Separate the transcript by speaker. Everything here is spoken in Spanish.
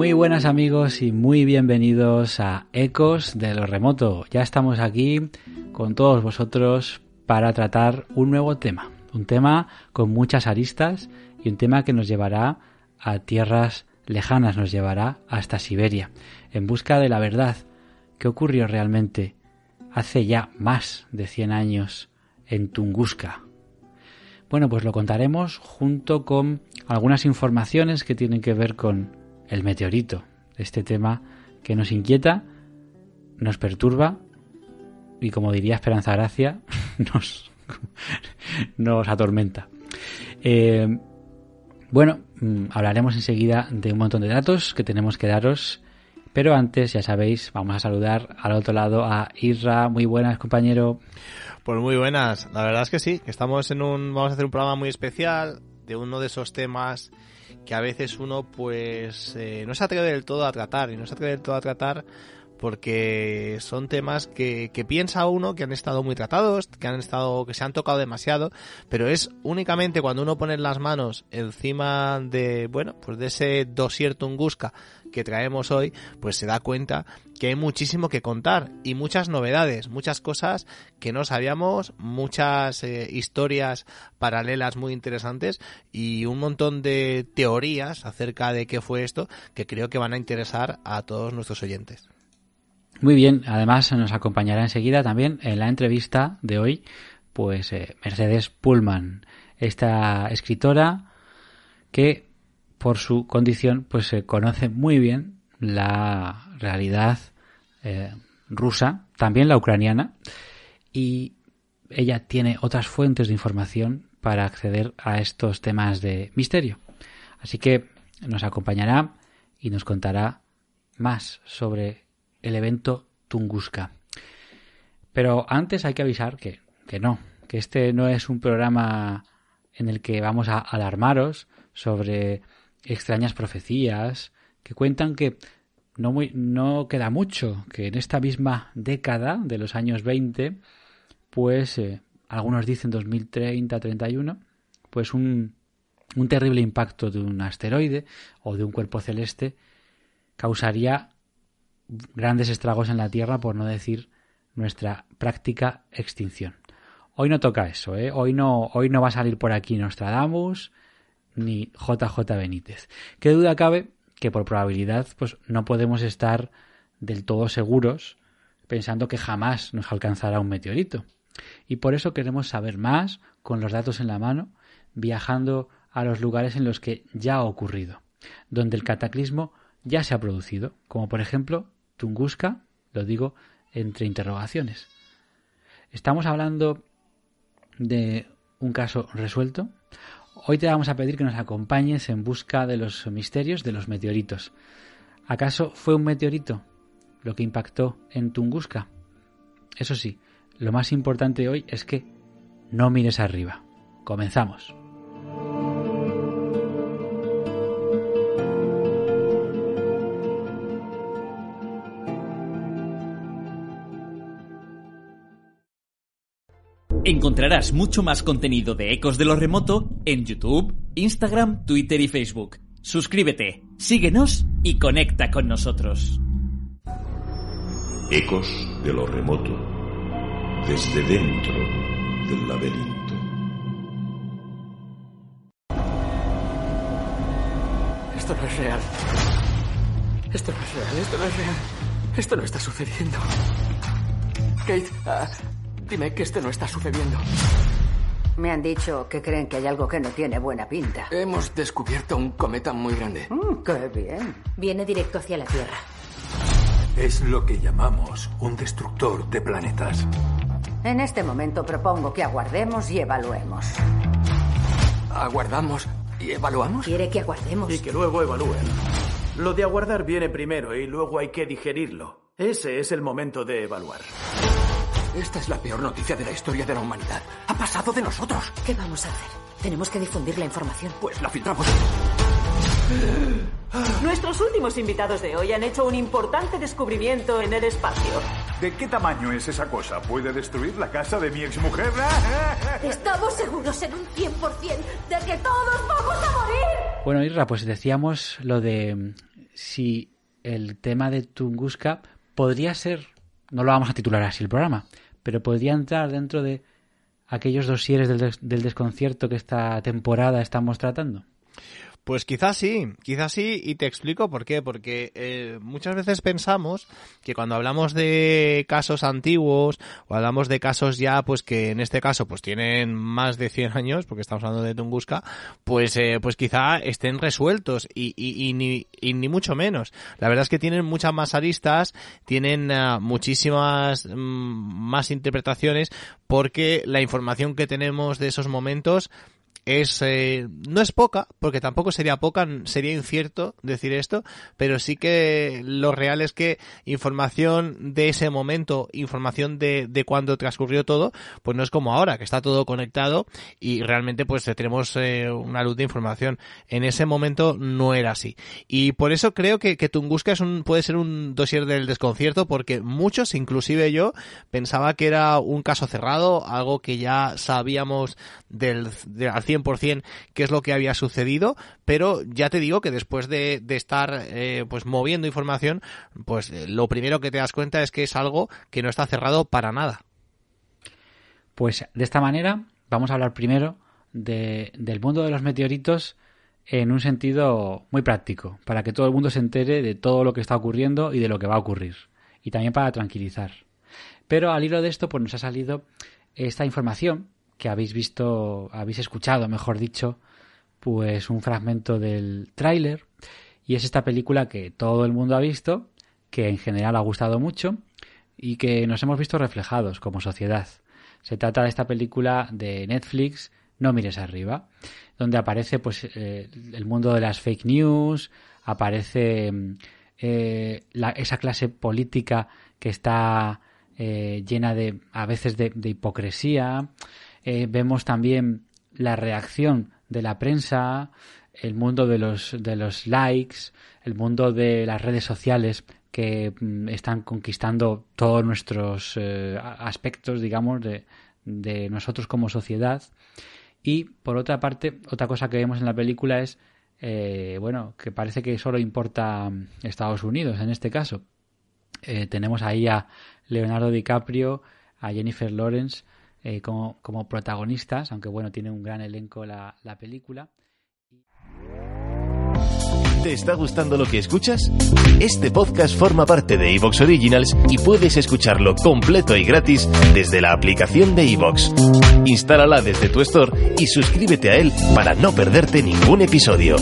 Speaker 1: Muy buenas amigos y muy bienvenidos a Ecos de lo Remoto. Ya estamos aquí con todos vosotros para tratar un nuevo tema. Un tema con muchas aristas y un tema que nos llevará a tierras lejanas, nos llevará hasta Siberia, en busca de la verdad. ¿Qué ocurrió realmente hace ya más de 100 años en Tunguska? Bueno, pues lo contaremos junto con algunas informaciones que tienen que ver con el meteorito, este tema que nos inquieta, nos perturba y como diría Esperanza Gracia, nos, nos atormenta. Eh, bueno, mm, hablaremos enseguida de un montón de datos que tenemos que daros, pero antes, ya sabéis, vamos a saludar al otro lado a Isra. Muy buenas, compañero.
Speaker 2: Pues muy buenas. La verdad es que sí, que estamos en un, vamos a hacer un programa muy especial de uno de esos temas que a veces uno pues eh, no se atreve del todo a tratar y no se atreve del todo a tratar porque son temas que, que, piensa uno que han estado muy tratados, que han estado, que se han tocado demasiado, pero es únicamente cuando uno pone las manos encima de, bueno, pues de ese dossier Tunguska que traemos hoy, pues se da cuenta que hay muchísimo que contar y muchas novedades, muchas cosas que no sabíamos, muchas eh, historias paralelas muy interesantes y un montón de teorías acerca de qué fue esto que creo que van a interesar a todos nuestros oyentes.
Speaker 1: Muy bien, además nos acompañará enseguida también en la entrevista de hoy, pues eh, Mercedes Pullman, esta escritora que por su condición pues se conoce muy bien la realidad eh, rusa, también la ucraniana, y ella tiene otras fuentes de información para acceder a estos temas de misterio. Así que nos acompañará y nos contará más sobre el evento Tunguska. Pero antes hay que avisar que, que no, que este no es un programa en el que vamos a alarmaros sobre extrañas profecías que cuentan que no, muy, no queda mucho, que en esta misma década de los años 20, pues eh, algunos dicen 2030-31, pues un, un terrible impacto de un asteroide o de un cuerpo celeste causaría grandes estragos en la Tierra, por no decir nuestra práctica extinción. Hoy no toca eso, ¿eh? hoy, no, hoy no va a salir por aquí Nostradamus ni JJ Benítez. ¿Qué duda cabe que por probabilidad pues no podemos estar del todo seguros pensando que jamás nos alcanzará un meteorito. Y por eso queremos saber más con los datos en la mano, viajando a los lugares en los que ya ha ocurrido, donde el cataclismo ya se ha producido, como por ejemplo Tunguska, lo digo entre interrogaciones. Estamos hablando de un caso resuelto. Hoy te vamos a pedir que nos acompañes en busca de los misterios de los meteoritos. ¿Acaso fue un meteorito lo que impactó en Tunguska? Eso sí, lo más importante hoy es que no mires arriba. Comenzamos.
Speaker 3: Encontrarás mucho más contenido de Ecos de lo Remoto en YouTube, Instagram, Twitter y Facebook. Suscríbete, síguenos y conecta con nosotros.
Speaker 4: Ecos de lo Remoto. Desde dentro del laberinto.
Speaker 5: Esto no es real. Esto no es real, esto no es real. Esto no está sucediendo. Kate, uh, dime que esto no está sucediendo.
Speaker 6: Me han dicho que creen que hay algo que no tiene buena pinta.
Speaker 5: Hemos descubierto un cometa muy grande.
Speaker 6: Mm, ¡Qué bien!
Speaker 7: Viene directo hacia la Tierra.
Speaker 4: Es lo que llamamos un destructor de planetas.
Speaker 6: En este momento propongo que aguardemos y evaluemos.
Speaker 5: ¿Aguardamos y evaluamos?
Speaker 7: Quiere que aguardemos.
Speaker 8: Y que luego evalúen. Lo de aguardar viene primero y luego hay que digerirlo. Ese es el momento de evaluar.
Speaker 5: Esta es la peor noticia de la historia de la humanidad. Ha pasado de nosotros.
Speaker 7: ¿Qué vamos a hacer? Tenemos que difundir la información.
Speaker 5: Pues la filtramos.
Speaker 9: Nuestros últimos invitados de hoy han hecho un importante descubrimiento en el espacio.
Speaker 10: ¿De qué tamaño es esa cosa? ¿Puede destruir la casa de mi exmujer?
Speaker 7: Estamos seguros en un 100% de que todos vamos a morir.
Speaker 1: Bueno, Irra, pues decíamos lo de si el tema de Tunguska podría ser, no lo vamos a titular así el programa, pero podría entrar dentro de aquellos dosieres del, del desconcierto que esta temporada estamos tratando.
Speaker 2: Pues quizás sí, quizás sí, y te explico por qué. Porque eh, muchas veces pensamos que cuando hablamos de casos antiguos o hablamos de casos ya, pues que en este caso pues tienen más de 100 años, porque estamos hablando de Tunguska, pues eh, pues quizá estén resueltos y, y, y ni, y ni mucho menos. La verdad es que tienen muchas más aristas, tienen ah, muchísimas mm, más interpretaciones, porque la información que tenemos de esos momentos es eh, no es poca porque tampoco sería poca sería incierto decir esto pero sí que lo real es que información de ese momento información de, de cuando transcurrió todo pues no es como ahora que está todo conectado y realmente pues tenemos eh, una luz de información. En ese momento no era así. Y por eso creo que, que Tunguska es un, puede ser un dossier del desconcierto porque muchos inclusive yo pensaba que era un caso cerrado algo que ya sabíamos del, de, al 100% qué es lo que había sucedido, pero ya te digo que después de, estar eh, pues moviendo información, pues eh, lo primero que te das cuenta es que es algo que no está cerrado para nada.
Speaker 1: Pues de esta manera vamos a hablar primero de, del mundo de los meteoritos en un sentido muy práctico, para que todo el mundo se entere de todo lo que está ocurriendo y de lo que va a ocurrir, y también para tranquilizar. Pero al hilo de esto, pues nos ha salido esta información que habéis visto, habéis escuchado, mejor dicho, pues un fragmento del tráiler y es esta película que todo el mundo ha visto, que en general ha gustado mucho y que nos hemos visto reflejados como sociedad. Se trata de esta película de Netflix, No mires arriba, donde aparece pues eh, el mundo de las fake news, aparece eh, la, esa clase política que está eh, llena de a veces de hipocresía, eh, vemos también la reacción de la prensa, el mundo de los, de los likes, el mundo de las redes sociales que mm, están conquistando todos nuestros eh, aspectos, digamos, de, de nosotros como sociedad. Y por otra parte, otra cosa que vemos en la película es, eh, bueno, que parece que solo importa Estados Unidos en este caso. Tenemos ahí a Leonardo DiCaprio, a Jennifer Lawrence, eh, como, como, protagonistas, aunque bueno, tiene un gran elenco la, la, película.
Speaker 11: ¿Te está gustando lo que escuchas? Este podcast forma parte de Evox Originals y puedes escucharlo completo y gratis desde la aplicación de Evox. Instálala desde tu store y suscríbete a él para no perderte ningún episodio.